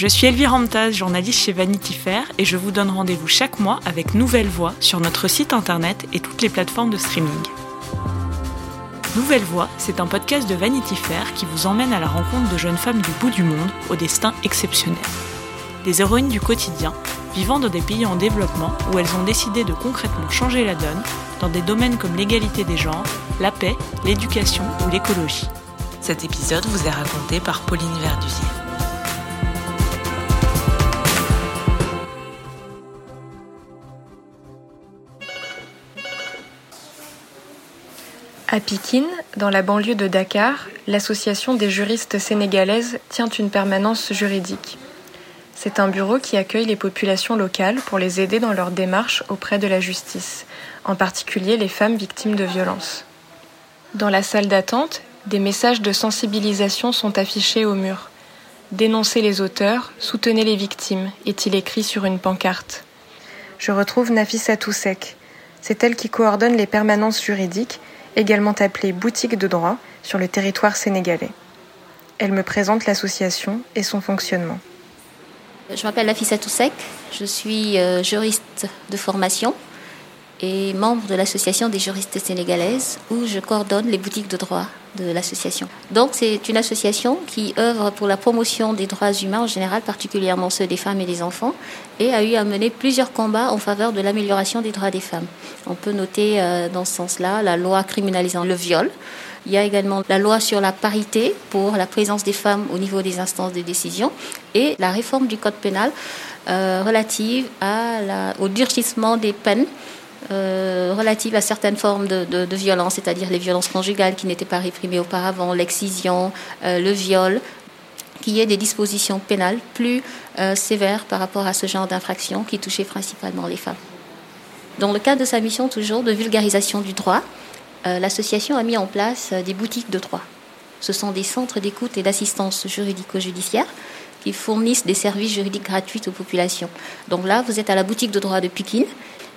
Je suis Elvire Ramtaz, journaliste chez Vanity Fair, et je vous donne rendez-vous chaque mois avec Nouvelle Voix sur notre site internet et toutes les plateformes de streaming. Nouvelle Voix, c'est un podcast de Vanity Fair qui vous emmène à la rencontre de jeunes femmes du bout du monde au destin exceptionnel. Des héroïnes du quotidien, vivant dans des pays en développement où elles ont décidé de concrètement changer la donne dans des domaines comme l'égalité des genres, la paix, l'éducation ou l'écologie. Cet épisode vous est raconté par Pauline Verdusier. À Pikine, dans la banlieue de Dakar, l'association des juristes sénégalaises tient une permanence juridique. C'est un bureau qui accueille les populations locales pour les aider dans leur démarche auprès de la justice, en particulier les femmes victimes de violences. Dans la salle d'attente, des messages de sensibilisation sont affichés au mur. Dénoncez les auteurs, soutenez les victimes, est-il écrit sur une pancarte. Je retrouve Nafissa Toussek. C'est elle qui coordonne les permanences juridiques également appelée boutique de droit, sur le territoire sénégalais. Elle me présente l'association et son fonctionnement. Je m'appelle Lafissa Toussek, je suis euh, juriste de formation et membre de l'association des juristes sénégalaises où je coordonne les boutiques de droit de l'association. Donc c'est une association qui œuvre pour la promotion des droits humains en général, particulièrement ceux des femmes et des enfants, et a eu à mener plusieurs combats en faveur de l'amélioration des droits des femmes. On peut noter euh, dans ce sens-là la loi criminalisant le viol. Il y a également la loi sur la parité pour la présence des femmes au niveau des instances de décision et la réforme du code pénal euh, relative à la, au durcissement des peines euh, relative à certaines formes de, de, violence, c'est-à-dire les violences conjugales qui n'étaient pas réprimées auparavant, l'excision, euh, le viol, qu'il y ait des dispositions pénales plus euh, sévères par rapport à ce genre d'infractions qui touchaient principalement les femmes. Dans le cadre de sa mission toujours de vulgarisation du droit, l'association a mis en place des boutiques de droit. Ce sont des centres d'écoute et d'assistance juridico-judiciaire qui fournissent des services juridiques gratuits aux populations. Donc là, vous êtes à la boutique de droit de Pékin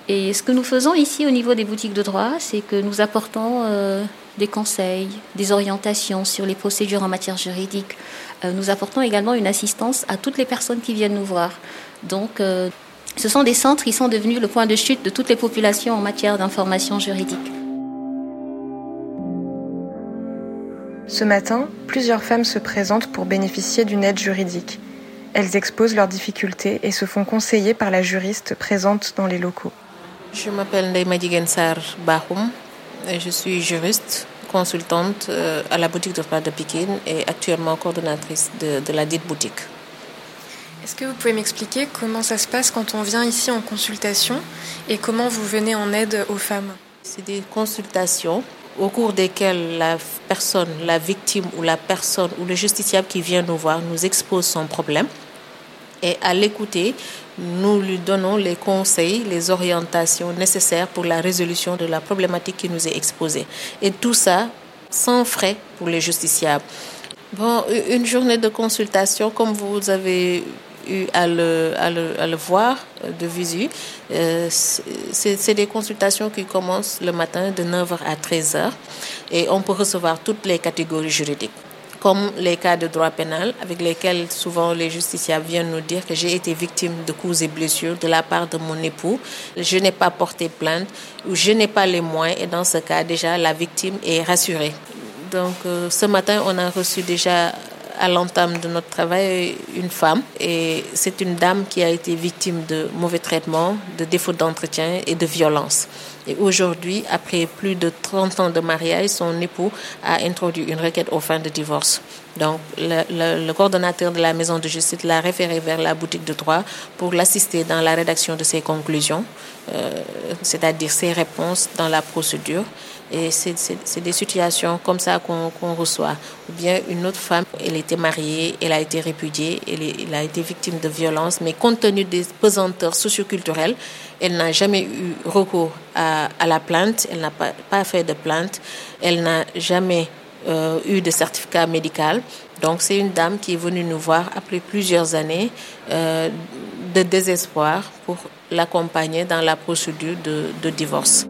et ce que nous faisons ici au niveau des boutiques de droit, c'est que nous apportons euh, des conseils, des orientations sur les procédures en matière juridique. Euh, nous apportons également une assistance à toutes les personnes qui viennent nous voir. Donc, euh, ce sont des centres qui sont devenus le point de chute de toutes les populations en matière d'information juridique. Ce matin, plusieurs femmes se présentent pour bénéficier d'une aide juridique. Elles exposent leurs difficultés et se font conseiller par la juriste présente dans les locaux. Je m'appelle Ndeye Sar Bahoum et je suis juriste, consultante euh, à la boutique de de Pékin et actuellement coordonnatrice de, de la dite boutique. Est-ce que vous pouvez m'expliquer comment ça se passe quand on vient ici en consultation et comment vous venez en aide aux femmes? C'est des consultations au cours desquelles la personne, la victime ou la personne ou le justiciable qui vient nous voir nous expose son problème. Et à l'écouter, nous lui donnons les conseils, les orientations nécessaires pour la résolution de la problématique qui nous est exposée. Et tout ça sans frais pour les justiciables. Bon, une journée de consultation, comme vous avez eu à le, voir de visu, euh, c'est des consultations qui commencent le matin de 9h à 13h et on peut recevoir toutes les catégories juridiques comme les cas de droit pénal avec lesquels souvent les justiciables viennent nous dire que j'ai été victime de coups et blessures de la part de mon époux, je n'ai pas porté plainte ou je n'ai pas les moyens et dans ce cas déjà la victime est rassurée. Donc euh, ce matin on a reçu déjà à l'entame de notre travail une femme et c'est une dame qui a été victime de mauvais traitements, de défauts d'entretien et de violence. Et aujourd'hui, après plus de 30 ans de mariage, son époux a introduit une requête au fin de divorce. Donc, le, le, coordonnateur de la maison de justice l'a référé vers la boutique de droit pour l'assister dans la rédaction de ses conclusions, euh, c'est-à-dire ses réponses dans la procédure. Et c'est des situations comme ça qu'on reçoit. Ou bien une autre femme, elle était mariée, elle a été répudiée, elle, elle a été victime de violence, mais compte tenu des pesanteurs socioculturelles, elle n'a jamais eu recours à, à la plainte, elle n'a pas, pas, fait de plainte, elle n'a jamais euh, eu de certificat médical. Donc c'est une dame qui est venue nous voir après plusieurs années euh, de désespoir pour l'accompagner dans la procédure de, de divorce.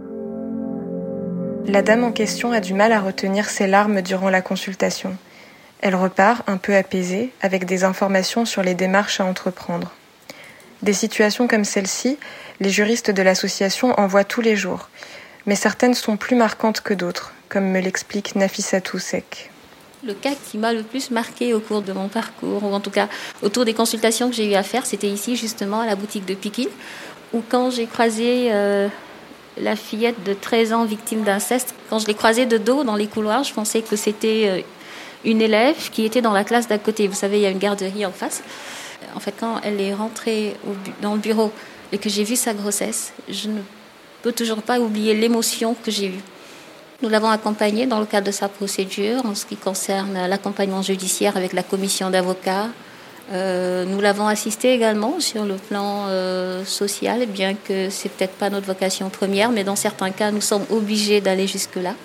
La dame en question a du mal à retenir ses larmes durant la consultation. Elle repart, un peu apaisée, avec des informations sur les démarches à entreprendre. Des situations comme celle-ci, les juristes de l'association en voient tous les jours, mais certaines sont plus marquantes que d'autres, comme me l'explique Nafissatou Sek. Le cas qui m'a le plus marqué au cours de mon parcours, ou en tout cas autour des consultations que j'ai eu à faire, c'était ici justement à la boutique de Piquil, où quand j'ai croisé euh, la fillette de 13 ans victime d'inceste, quand je l'ai croisée de dos dans les couloirs, je pensais que c'était euh, une élève qui était dans la classe d'à côté. Vous savez, il y a une garderie en face. En fait, quand elle est rentrée dans le bureau et que j'ai vu sa grossesse, je ne peux toujours pas oublier l'émotion que j'ai eue. Nous l'avons accompagnée dans le cadre de sa procédure en ce qui concerne l'accompagnement judiciaire avec la commission d'avocats. Euh, nous l'avons assistée également sur le plan euh, social, bien que c'est peut-être pas notre vocation première, mais dans certains cas, nous sommes obligés d'aller jusque-là.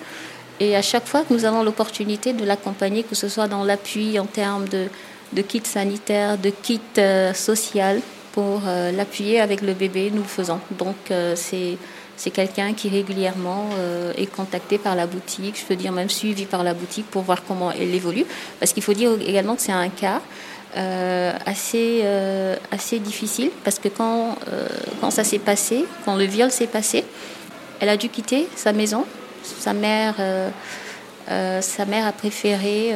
Et à chaque fois que nous avons l'opportunité de l'accompagner, que ce soit dans l'appui en termes de, de kit sanitaire, de kit euh, social, pour euh, l'appuyer avec le bébé, nous le faisons. Donc c'est c'est quelqu'un qui régulièrement euh, est contacté par la boutique, je peux dire même suivi par la boutique pour voir comment elle évolue. Parce qu'il faut dire également que c'est un cas euh, assez, euh, assez difficile, parce que quand, quand ça s'est passé, quand le viol s'est passé, elle a dû quitter sa maison. Sa mère, sa mère a préféré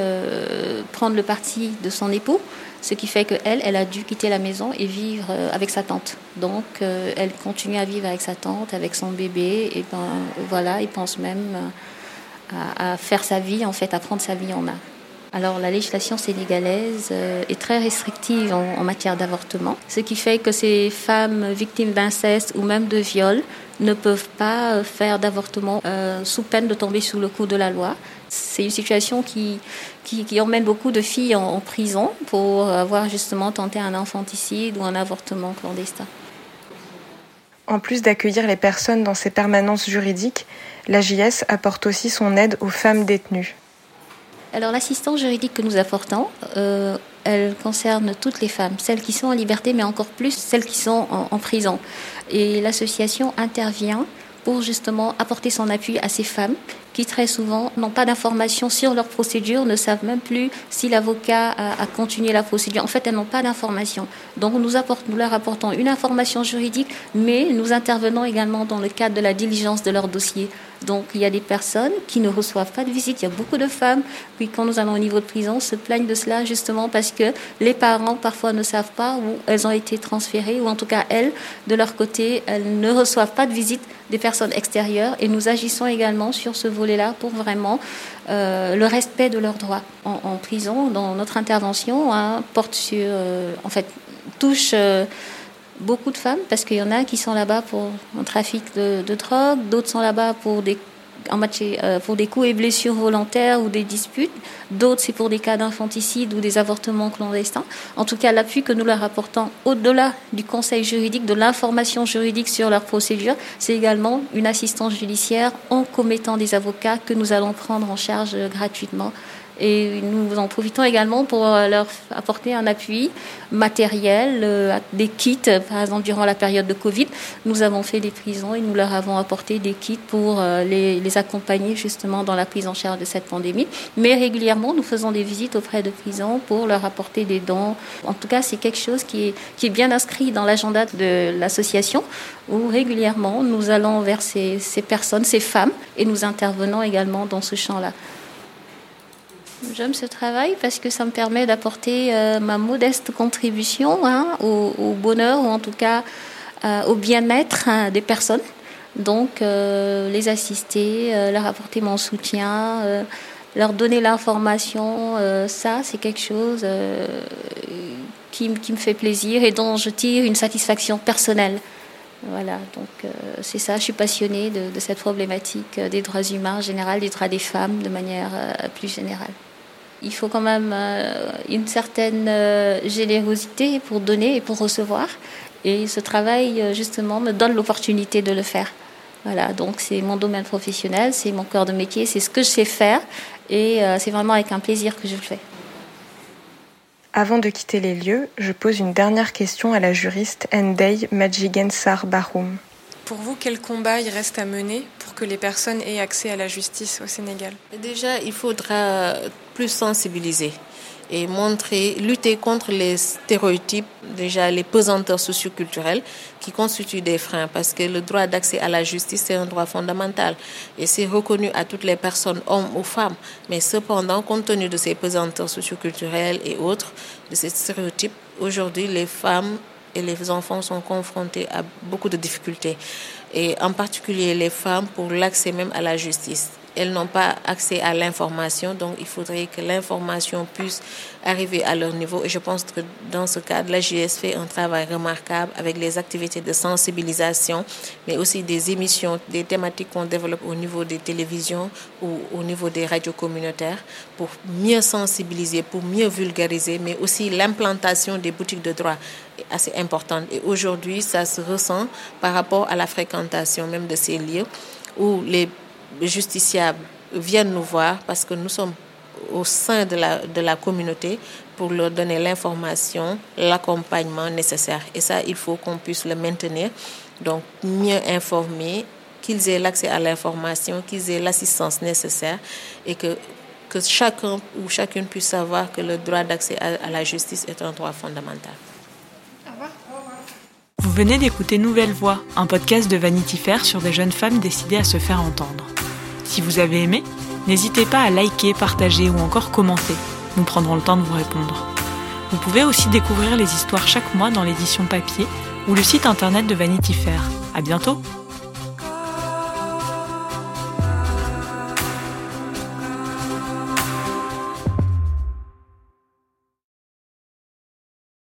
prendre le parti de son époux ce qui fait qu'elle, elle a dû quitter la maison et vivre euh, avec sa tante. Donc, euh, elle continue à vivre avec sa tante, avec son bébé, et ben voilà, il pense même euh, à, faire sa vie, en fait, à prendre sa vie en main. Alors la législation sénégalaise est très restrictive en, matière d'avortement, ce qui fait que ces femmes victimes d'inceste ou même de viol ne peuvent pas faire d'avortement sous peine de tomber sous le coup de la loi. C'est une situation qui, emmène beaucoup de filles en, prison pour avoir justement tenté un infanticide ou un avortement clandestin. En plus d'accueillir les personnes dans ces permanences juridiques, la JS apporte aussi son aide aux femmes détenues. Alors l'assistance juridique que nous apportons, euh, elle concerne toutes les femmes, celles qui sont en liberté, mais encore plus celles qui sont en prison. Et l'association intervient pour justement apporter son appui à ces femmes qui très souvent n'ont pas d'informations sur leur procédure, ne savent même plus si l'avocat a, continué la procédure. En fait, elles n'ont pas d'informations. Donc nous, nous leur apportons une information juridique, mais nous intervenons également dans le cadre de la diligence de leur dossier. Donc il y a des personnes qui ne reçoivent pas de visite. Il y a beaucoup de femmes qui, quand nous allons au niveau de prison, se plaignent de cela justement parce que les parents parfois ne savent pas où elles ont été transférées, ou en tout cas elles, de leur côté, elles ne reçoivent pas de visite des personnes extérieures. Et nous agissons également sur ce volet-là pour vraiment euh, le respect de leurs droits en, prison. Dans notre intervention, hein, porte sur, euh, en fait, touche euh, beaucoup de femmes parce qu'il y en a qui sont là-bas pour un trafic de, drogue, d'autres sont là-bas pour des en pour des coups et blessures volontaires ou des disputes. D'autres, c'est pour des cas d'infanticide ou des avortements clandestins. En tout cas, l'appui que nous leur apportons au-delà du conseil juridique, de l'information juridique sur leur procédure, c'est également une assistance judiciaire en commettant des avocats que nous allons prendre en charge gratuitement et nous en profitons également pour euh, leur apporter un appui matériel, euh, des kits. Par exemple, durant la période de Covid, nous avons fait des prisons et nous leur avons apporté des kits pour euh, les, accompagner justement dans la prise en charge de cette pandémie. Mais régulièrement, nous faisons des visites auprès de prisons pour leur apporter des dons. En tout cas, c'est quelque chose qui est, bien inscrit dans l'agenda de l'association où régulièrement nous allons vers ces personnes, ces femmes, et nous intervenons également dans ce champ-là. J'aime ce travail parce que ça me permet d'apporter euh, ma modeste contribution hein, au, bonheur ou en tout cas euh, au bien-être hein, des personnes. Donc euh, les assister, leur apporter mon soutien, leur donner l'information, ça c'est quelque chose qui, me fait plaisir et dont je tire une satisfaction personnelle. Voilà, donc c'est ça, je suis passionnée de, de, cette problématique des droits humains en général, des droits des femmes de manière plus générale il faut quand même euh, une certaine euh, générosité pour donner et pour recevoir. Et ce travail, euh, justement, me donne l'opportunité de le faire. Voilà, donc c'est mon domaine professionnel, c'est mon cœur de métier, c'est ce que je sais faire et c'est vraiment avec un plaisir que je le fais. Avant de quitter les lieux, je pose une dernière question à la juriste Ndei Majigensar Bahoum. Pour vous, quel combat il reste à mener pour que les personnes aient accès à la justice au Sénégal? Déjà, il faudra plus sensibiliser. et montrer, lutter contre les stéréotypes, déjà les pesanteurs socioculturels qui constituent des freins parce que le droit d'accès à la justice c'est un droit fondamental et c'est reconnu à toutes les personnes, hommes ou femmes. Mais cependant, compte tenu de ces pesanteurs socioculturels et autres, de ces stéréotypes, aujourd'hui les femmes et les enfants sont confrontés à beaucoup de difficultés. Et en particulier les femmes pour l'accès même à la justice elles n'ont pas accès à l'information, donc il faudrait que l'information puisse arriver à leur niveau. Et je pense que dans ce cadre, la JS fait un travail remarquable avec les activités de sensibilisation, mais aussi des émissions, des thématiques qu'on développe au niveau des télévisions ou au niveau des radios communautaires pour mieux sensibiliser, pour mieux vulgariser, mais aussi l'implantation des boutiques de droit est assez importante. Et aujourd'hui, ça se ressent par rapport à la fréquentation même de ces lieux où les justiciables viennent nous voir parce que nous sommes au sein de la, de la communauté pour leur donner l'information, l'accompagnement nécessaire. Et ça, il faut qu'on puisse le maintenir. Donc, mieux informer, qu'ils aient l'accès à l'information, qu'ils aient l'assistance nécessaire et que, que chacun ou chacune puisse savoir que le droit d'accès à, à la justice est un droit fondamental. Vous venez d'écouter Nouvelle Voix, un podcast de Vanity Fair sur des jeunes femmes décidées à se faire entendre. Si vous avez aimé, n'hésitez pas à liker, partager ou encore commenter. Nous prendrons le temps de vous répondre. Vous pouvez aussi découvrir les histoires chaque mois dans l'édition papier ou le site internet de Vanity Fair. À bientôt!